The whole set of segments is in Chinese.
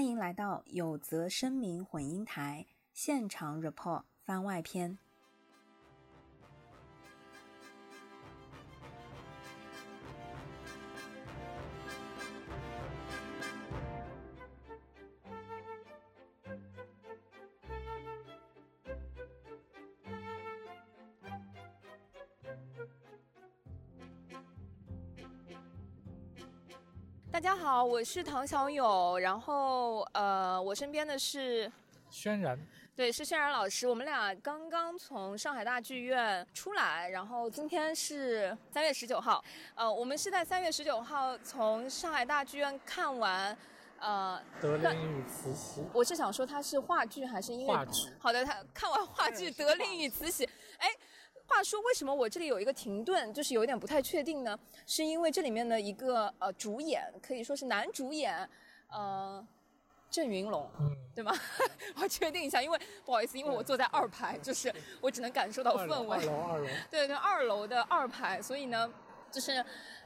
欢迎来到有则声明混音台现场 report 番外篇。大家好，我是唐小友，然后呃，我身边的是轩然，对，是轩然老师。我们俩刚刚从上海大剧院出来，然后今天是三月十九号，呃，我们是在三月十九号从上海大剧院看完呃《德令与慈禧》。我是想说，它是话剧还是音乐？话剧。好的，他看完话剧《德令与慈禧》，哎。话说，为什么我这里有一个停顿，就是有点不太确定呢？是因为这里面的一个呃主演，可以说是男主演，呃，郑云龙，嗯，对吗？我确定一下，因为不好意思，因为我坐在二排，就是我只能感受到氛围。二楼，二楼。对对，二楼的二排，所以呢，就是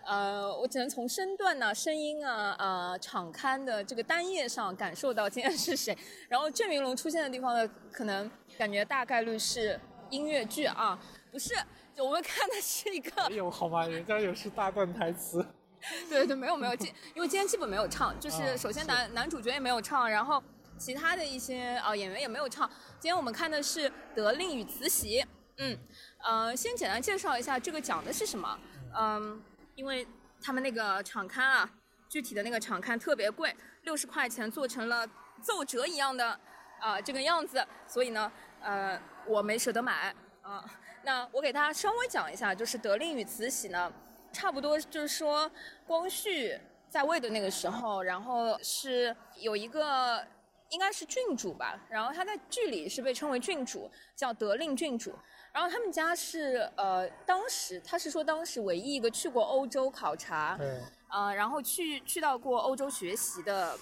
呃，我只能从身段呐、声音啊、呃场刊的这个单页上感受到今天是谁。然后郑云龙出现的地方呢，可能感觉大概率是音乐剧啊。不是，我们看的是一个。没有好吗？人家也是大段台词。对对，没有没有，今因为今天基本没有唱，就是首先男男主角也没有唱，然后其他的一些啊演员也没有唱。今天我们看的是《德令与慈禧》。嗯，呃，先简单介绍一下这个讲的是什么。嗯，因为他们那个场刊啊，具体的那个场刊特别贵，六十块钱做成了奏折一样的啊这个样子，所以呢，呃，我没舍得买。啊，那我给大家稍微讲一下，就是德令与慈禧呢，差不多就是说光绪在位的那个时候，然后是有一个应该是郡主吧，然后他在剧里是被称为郡主，叫德令郡主，然后他们家是呃，当时他是说当时唯一一个去过欧洲考察，对，呃，然后去去到过欧洲学习的。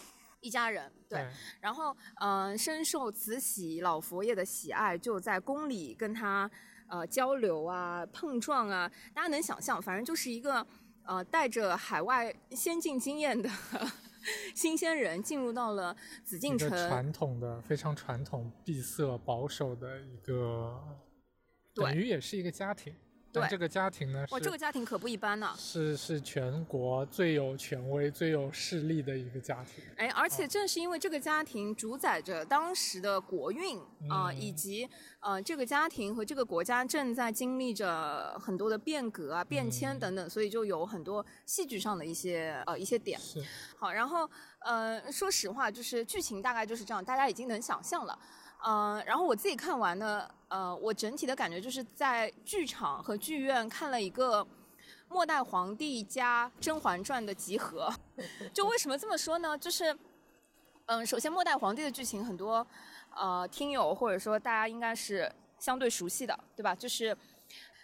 一家人对，然后嗯，深受慈禧老佛爷的喜爱，就在宫里跟他呃交流啊、碰撞啊。大家能想象，反正就是一个呃带着海外先进经验的 新鲜人，进入到了紫禁城，传统的非常传统、闭塞、保守的一个，等于也是一个家庭。对这个家庭呢，哇，这个家庭可不一般呢，是是全国最有权威、最有势力的一个家庭。哎，而且正是因为这个家庭主宰着当时的国运啊，以及呃，这个家庭和这个国家正在经历着很多的变革啊、变迁等等，所以就有很多戏剧上的一些呃一些点。是好，然后呃，说实话，就是剧情大概就是这样，大家已经能想象了。嗯，然后我自己看完呢，呃，我整体的感觉就是在剧场和剧院看了一个末代皇帝加《甄嬛传》的集合。就为什么这么说呢？就是，嗯，首先末代皇帝的剧情很多，呃，听友或者说大家应该是相对熟悉的，对吧？就是。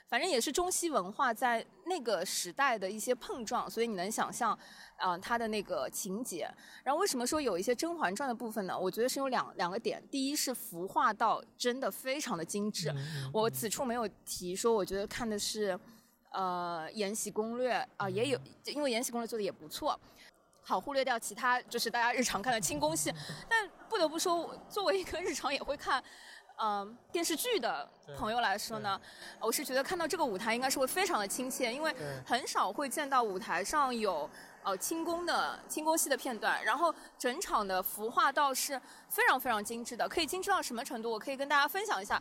反正也是中西文化在那个时代的一些碰撞，所以你能想象，啊，它的那个情节。然后为什么说有一些《甄嬛传》的部分呢？我觉得是有两两个点。第一是服化道真的非常的精致。我此处没有提说，我觉得看的是，呃，《延禧攻略》啊，也有，因为《延禧攻略》做的也不错。好，忽略掉其他就是大家日常看的清宫戏，但不得不说，作为一个日常也会看。嗯，电视剧的朋友来说呢，我是觉得看到这个舞台应该是会非常的亲切，因为很少会见到舞台上有呃清宫的清宫戏的片段，然后整场的服化道是非常非常精致的，可以精致到什么程度？我可以跟大家分享一下，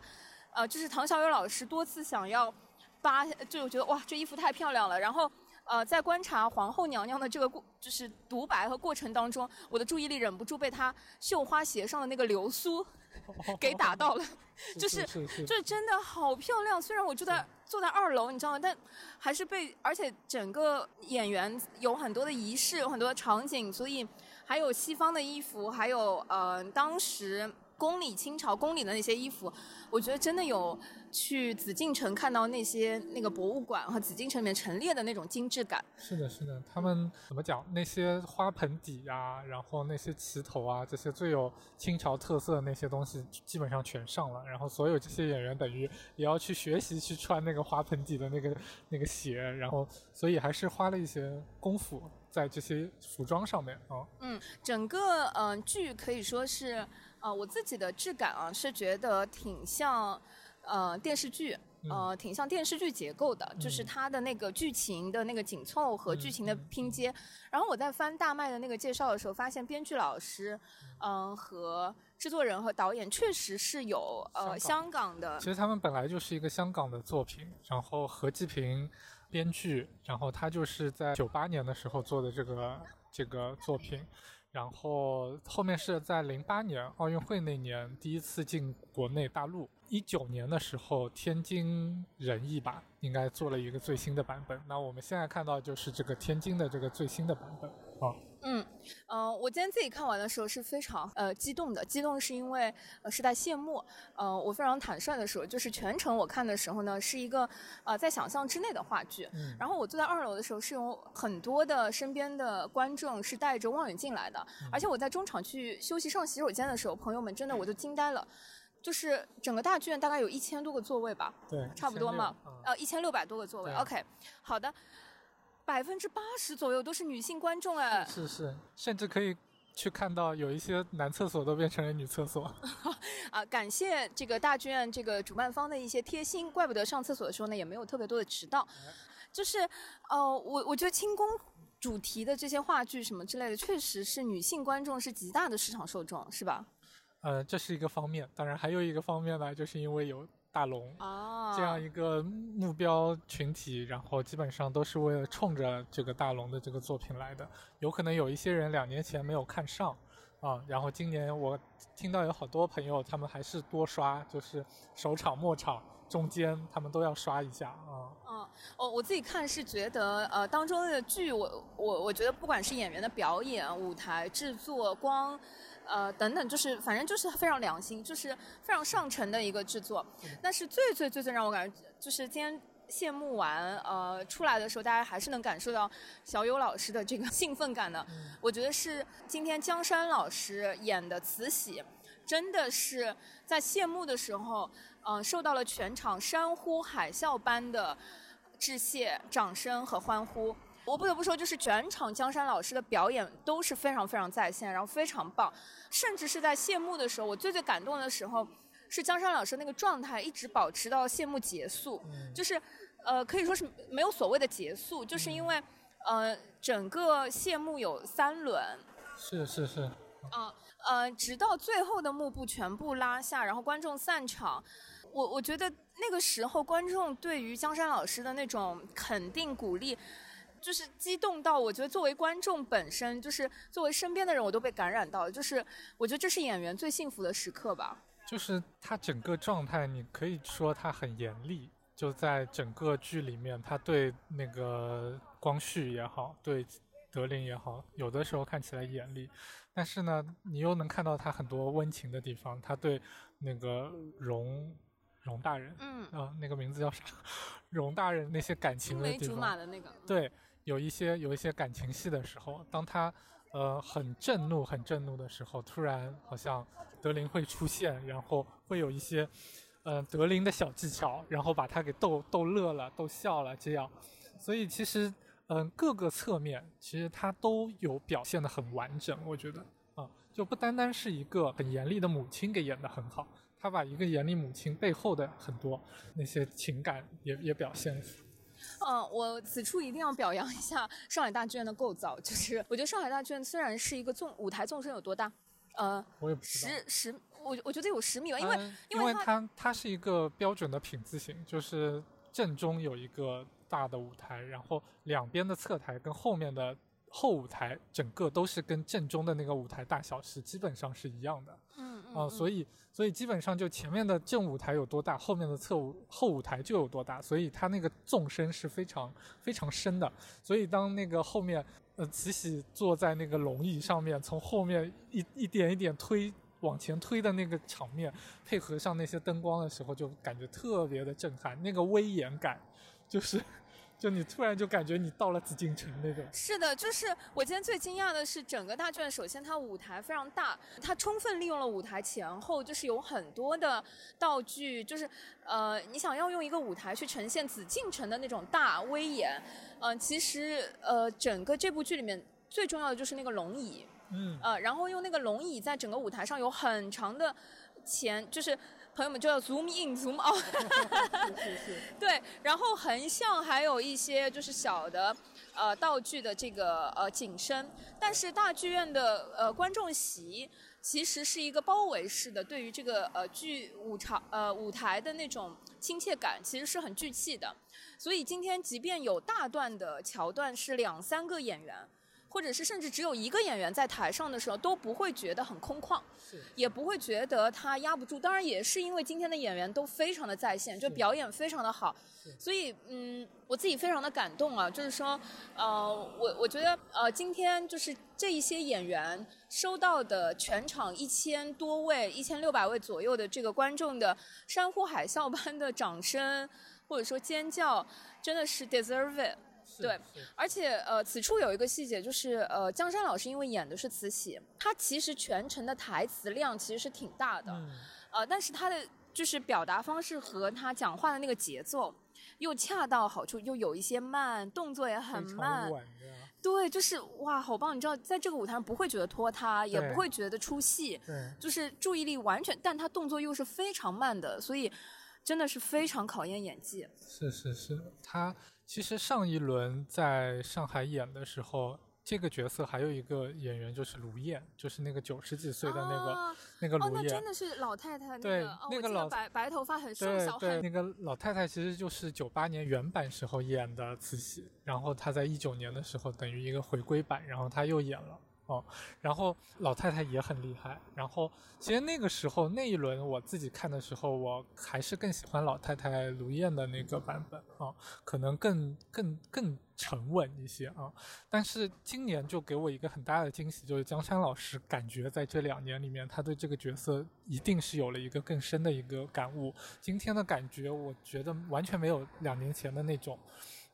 呃，就是唐小友老师多次想要扒，就觉得哇，这衣服太漂亮了，然后。呃，在观察皇后娘娘的这个过，就是独白和过程当中，我的注意力忍不住被她绣花鞋上的那个流苏 给打到了，就是，就是真的好漂亮。虽然我坐在坐在二楼，你知道吗？但还是被，而且整个演员有很多的仪式，有很多的场景，所以还有西方的衣服，还有呃，当时。宫里清朝宫里的那些衣服，我觉得真的有去紫禁城看到那些那个博物馆和紫禁城里面陈列的那种精致感。是的，是的，他们怎么讲？那些花盆底呀，然后那些旗头啊，这些最有清朝特色的那些东西，基本上全上了。然后所有这些演员等于也要去学习去穿那个花盆底的那个那个鞋，然后所以还是花了一些功夫。在这些服装上面啊。嗯，整个嗯、呃剧可以说是呃我自己的质感啊是觉得挺像呃电视剧。呃，挺像电视剧结构的，就是它的那个剧情的那个紧凑和剧情的拼接。然后我在翻大麦的那个介绍的时候，发现编剧老师，嗯、和制作人和导演确实是有呃香港的其实他们本来就是一个香港的作品，然后何继平编剧，然后他就是在九八年的时候做的这个这个作品，然后后面是在零八年奥运会那年第一次进国内大陆，一九年的时候天津人艺吧应该做了一个最新的版本，那我们现在看到就是这个天津的这个最新的版本啊。嗯，呃，我今天自己看完的时候是非常呃激动的，激动是因为呃是在谢幕，呃，我非常坦率的说，就是全程我看的时候呢，是一个呃在想象之内的话剧，嗯然后我坐在二楼的时候是有很多的身边的观众是带着望远镜来的，而且我在中场去休息上洗手间的时候，朋友们真的我就惊呆了。就是整个大剧院大概有一千多个座位吧，对，差不多嘛1600嗯呃，一千六百多个座位。OK，好的，百分之八十左右都是女性观众哎，是是，甚至可以去看到有一些男厕所都变成了女厕所。啊，感谢这个大剧院这个主办方的一些贴心，怪不得上厕所的时候呢也没有特别多的迟到。就是，呃，我我觉得清宫主题的这些话剧什么之类的，确实是女性观众是极大的市场受众，是吧？呃，这是一个方面，当然还有一个方面呢，就是因为有大龙啊，这样一个目标群体，然后基本上都是为了冲着这个大龙的这个作品来的。有可能有一些人两年前没有看上啊，然后今年我听到有好多朋友他们还是多刷，就是首场、末场、中间他们都要刷一下啊。嗯，我我自己看是觉得，呃，当中的剧，我我我觉得不管是演员的表演、舞台制作、光，呃等等，就是反正就是非常良心，就是非常上乘的一个制作。但是最最最最让我感觉，就是今天谢幕完，呃，出来的时候，大家还是能感受到小友老师的这个 兴奋感的。我觉得是今天江山老师演的慈禧。真的是在谢幕的时候，嗯、受到了全场山呼海啸般的致谢、掌声和欢呼。我不得不说，就是全场江山老师的表演都是非常非常在线，然后非常棒。甚至是在谢幕的时候，我最最感动的时候，是江山老师那个状态一直保持到谢幕结束，就是呃可以说是没有所谓的结束，就是因为呃整个谢幕有三轮，是是是，啊呃，直到最后的幕布全部拉下，然后观众散场，我我觉得那个时候观众对于江山老师的那种肯定鼓励，就是激动到我觉得作为观众本身，就是作为身边的人，我都被感染到了。就是我觉得这是演员最幸福的时刻吧。就是他整个状态，你可以说他很严厉，就在整个剧里面，他对那个光绪也好，对德龄也好，有的时候看起来严厉，但是呢，你又能看到他很多温情的地方。他对那个荣荣大人，嗯，啊、那个名字叫啥？荣大人那些感情青梅竹马的那个，对，有一些有一些感情戏的时候，当他呃很震怒、很震怒的时候，突然好像德林会出现，然后会有一些呃德林的小技巧，然后把他给逗逗乐了、逗笑了，这样。所以其实嗯、各个侧面其实他都有表现的很完整，我觉得啊，就不单单是一个很严厉的母亲给演得很好。他把一个严厉母亲背后的很多那些情感也也表现。嗯，我此处一定要表扬一下上海大剧院的构造，就是我觉得上海大剧院虽然是一个纵舞台纵深有多大，呃，我也不知道。十十，我我觉得有十米吧，因为、嗯因为它它它是一个标准的品字形，就是正中有一个大的舞台，然后两边的侧台跟后面的后舞台，整个都是跟正中的那个舞台大小是基本上是一样的嗯嗯啊、所以所以基本上就前面的正舞台有多大，后面的侧舞后舞台就有多大，所以它那个纵深是非常非常深的。所以当那个后面呃慈禧坐在那个龙椅上面，从后面一一点一点推往前推的那个场面，配合上那些灯光的时候，就感觉特别的震撼，那个威严感，就是就你突然就感觉你到了紫禁城那种。是的，就是我今天最惊讶的是整个大剧院，首先它舞台非常大，它充分利用了舞台前后，就是有很多的道具，就是呃，你想要用一个舞台去呈现紫禁城的那种大威严，嗯、其实呃，整个这部剧里面最重要的就是那个龙椅，嗯，呃，然后用那个龙椅在整个舞台上有很长的前，就是朋友们就要 zoom in zoom out，是是是，对，然后横向还有一些就是小的呃道具的这个呃景深，但是大剧院的呃观众席其实是一个包围式的，对于这个呃剧舞场呃舞台的那种亲切感其实是很聚气的，所以今天即便有大段的桥段是两三个演员。或者是甚至只有一个演员在台上的时候，都不会觉得很空旷，也不会觉得他压不住。当然，也是因为今天的演员都非常的在线，就表演非常的好，所以嗯，我自己非常的感动啊。就是说，呃，我我觉得呃，今天就是这一些演员收到的全场一千多位、一千六百位左右的这个观众的山呼海啸般的掌声或者说尖叫，真的是 deserve it。是对而且呃，此处有一个细节，就是呃，江山老师因为演的是慈禧，他其实全程的台词量其实是挺大的，嗯，呃，但是他的就是表达方式和他讲话的那个节奏又恰到好处，又有一些慢，动作也很慢，对，就是哇，好棒！你知道，在这个舞台上不会觉得拖沓，也不会觉得出戏，对，就是注意力完全，但他动作又是非常慢的，所以真的是非常考验演技。是是是，他其实上一轮在上海演的时候，这个角色还有一个演员就是卢燕，就是那个九十几岁的那个、啊那个哦，那卢燕。真的是老太太那对个，哦那个老白白头发很瘦对对，小很那个老太太其实就是九八年原版时候演的慈禧，然后她在一九年的时候等于一个回归版，然后她又演了哦，然后老太太也很厉害，然后其实那个时候那一轮我自己看的时候，我还是更喜欢老太太卢燕的那个版本啊，可能更更更沉稳一些啊，但是今年就给我一个很大的惊喜，就是江山老师感觉在这两年里面，他对这个角色一定是有了一个更深的一个感悟。今天的感觉，我觉得完全没有两年前的那种，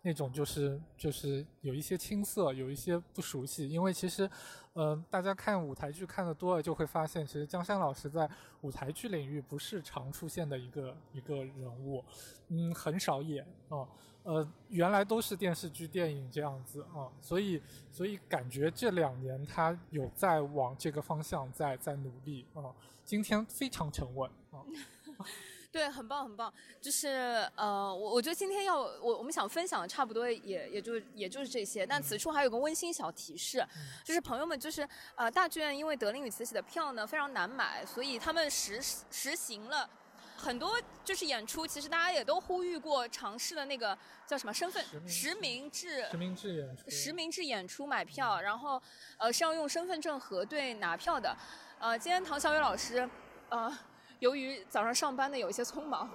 那种就是就是有一些青涩，有一些不熟悉。因为其实，呃，大家看舞台剧看的多了，就会发现，其实江山老师在舞台剧领域不是常出现的一个一个人物，嗯，很少演啊。呃，原来都是电视剧、电影这样子啊，所以所以感觉这两年他有在往这个方向在在努力啊。今天非常沉稳啊，对，很棒很棒。就是呃，我我觉得今天要我我们想分享的差不多也也就也就是这些，但此处还有个温馨小提示，就是朋友们就是呃大剧院因为德龄与慈禧的票呢非常难买，所以他们实实行了。很多就是演出，其实大家也都呼吁过尝试的那个叫什么身份实名制实名制实名制演出，实名制演出买票，然后呃是要用身份证核对拿票的。呃，今天唐小雨老师呃由于早上上班的有一些匆忙，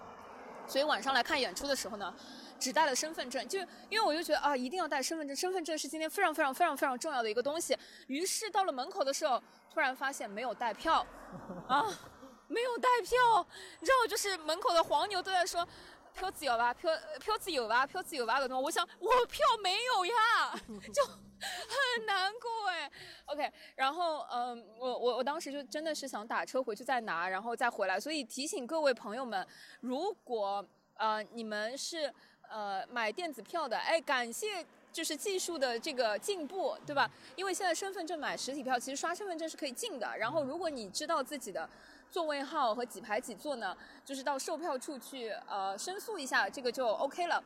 所以晚上来看演出的时候呢，只带了身份证。就因为我就觉得啊，一定要带身份证，身份证是今天非常非常非常非常重要的一个东西。于是到了门口的时候，突然发现没有带票，啊，没有带票，你知道，就是门口的黄牛都在说。票子有吧？票票子有吧？票子有吧？个东西，我想我票没有呀，就 很难过哎。OK，然后嗯，我我我当时就真的是想打车回去再拿，然后再回来。所以提醒各位朋友们，如果呃你们是呃买电子票的，哎，感谢就是技术的这个进步，对吧？因为现在身份证买实体票，其实刷身份证是可以进的。然后如果你知道自己的座位号和几排几座呢，就是到售票处去呃申诉一下，这个就 OK 了。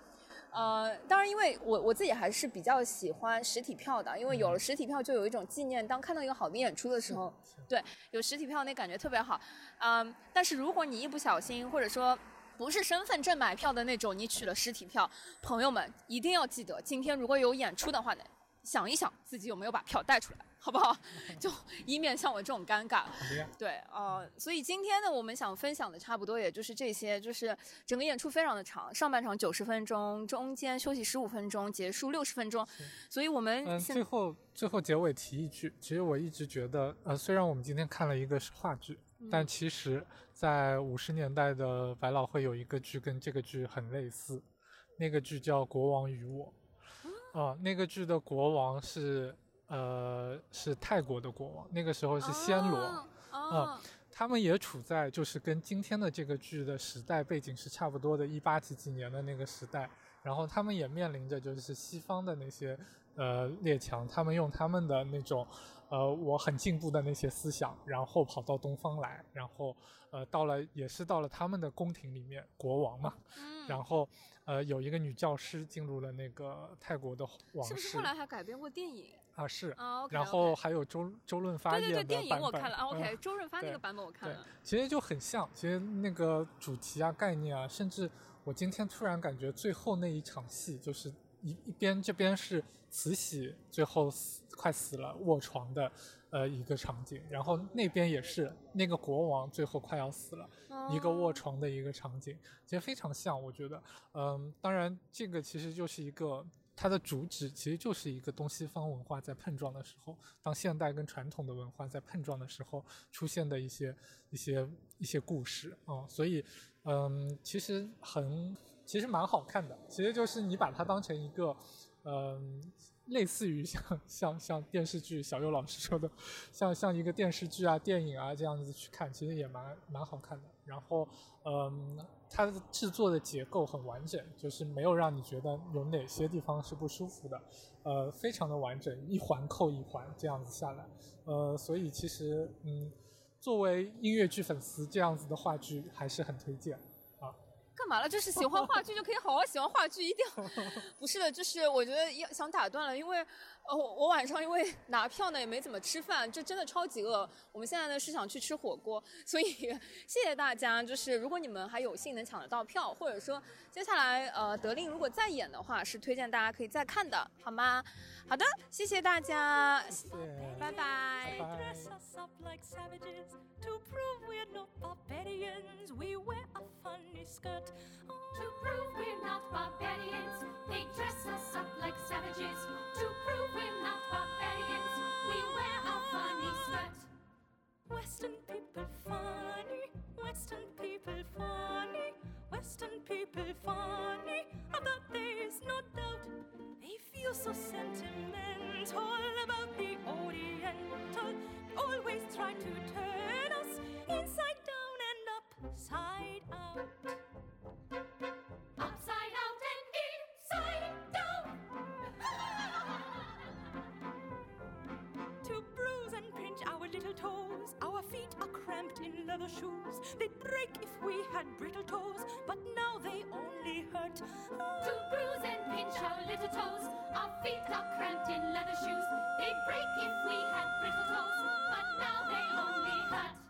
呃，当然，因为我我自己还是比较喜欢实体票的，因为有了实体票就有一种纪念。当看到一个好的演出的时候，对，有实体票那感觉特别好。嗯，但是如果你一不小心，或者说不是身份证买票的那种，你取了实体票，朋友们一定要记得，今天如果有演出的话呢，想一想自己有没有把票带出来，好不好？就以免像我这种尴尬。对，呃，所以今天呢，我们想分享的差不多也就是这些，就是整个演出非常的长，上半场九十分钟，中间休息十五分钟，结束六十分钟，所以我们嗯，最后最后结尾提一句，其实我一直觉得，呃，虽然我们今天看了一个是话剧，嗯但其实，在五十年代的百老汇有一个剧跟这个剧很类似，那个剧叫《国王与我》，啊，那个剧的国王是呃是泰国的国王，那个时候是暹罗，啊，他们也处在就是跟今天的这个剧的时代背景是差不多的，一八几几年的那个时代，然后他们也面临着就是西方的那些呃列强，他们用他们的那种。呃，我很进步的那些思想，然后跑到东方来，然后呃，到了也是到了他们的宫廷里面，国王嘛，然后呃，有一个女教师进入了那个泰国的王室，是不是后来还改编过电影啊？是啊，然后还有周周润发演的电影我看了啊，OK，周润发那个版本我看了，其实就很像，其实那个主题啊、概念啊，甚至我今天突然感觉最后那一场戏就是。一一边这边是慈禧最后死快死了卧床的，呃一个场景，然后那边也是那个国王最后快要死了，一个卧床的一个场景，其实非常像，我觉得，嗯，当然这个其实就是一个它的主旨，其实就是一个东西方文化在碰撞的时候，当现代跟传统的文化在碰撞的时候出现的一些一些一些故事啊，所以，嗯，其实很。其实蛮好看的，其实就是你把它当成一个，嗯，类似于像像像电视剧，小右老师说的，像像一个电视剧啊、电影啊这样子去看，其实也蛮蛮好看的。然后，嗯，它的制作的结构很完整，就是没有让你觉得有哪些地方是不舒服的，呃，非常的完整，一环扣一环这样子下来，呃，所以其实，嗯，作为音乐剧粉丝，这样子的话剧还是很推荐。干嘛了？就是喜欢话剧就可以好好喜欢话剧，一定要 不是的，就是我觉得要想打断了，因为呃我晚上因为 拿票呢也没怎么吃饭，就真的超级饿。我们现在呢是想去吃火锅，所以 谢谢大家。就是如果你们还有幸能抢得到票，或者说接下来呃德令如果再演的话，是推荐大家可以再看的，好吗？好的，谢谢大家，拜拜。To prove we're not barbarians, we wear a funny skirt. Western people funny, Western people funny, Western people funny. That there is no doubt. They feel so sentimental about the Oriental. Always try to turn us inside down and upside out. Leather shoes. They'd break if we had brittle toes, but now they only hurt. To bruise and pinch our little toes, our feet are cramped in leather shoes. They'd break if we had brittle toes, but now they only hurt.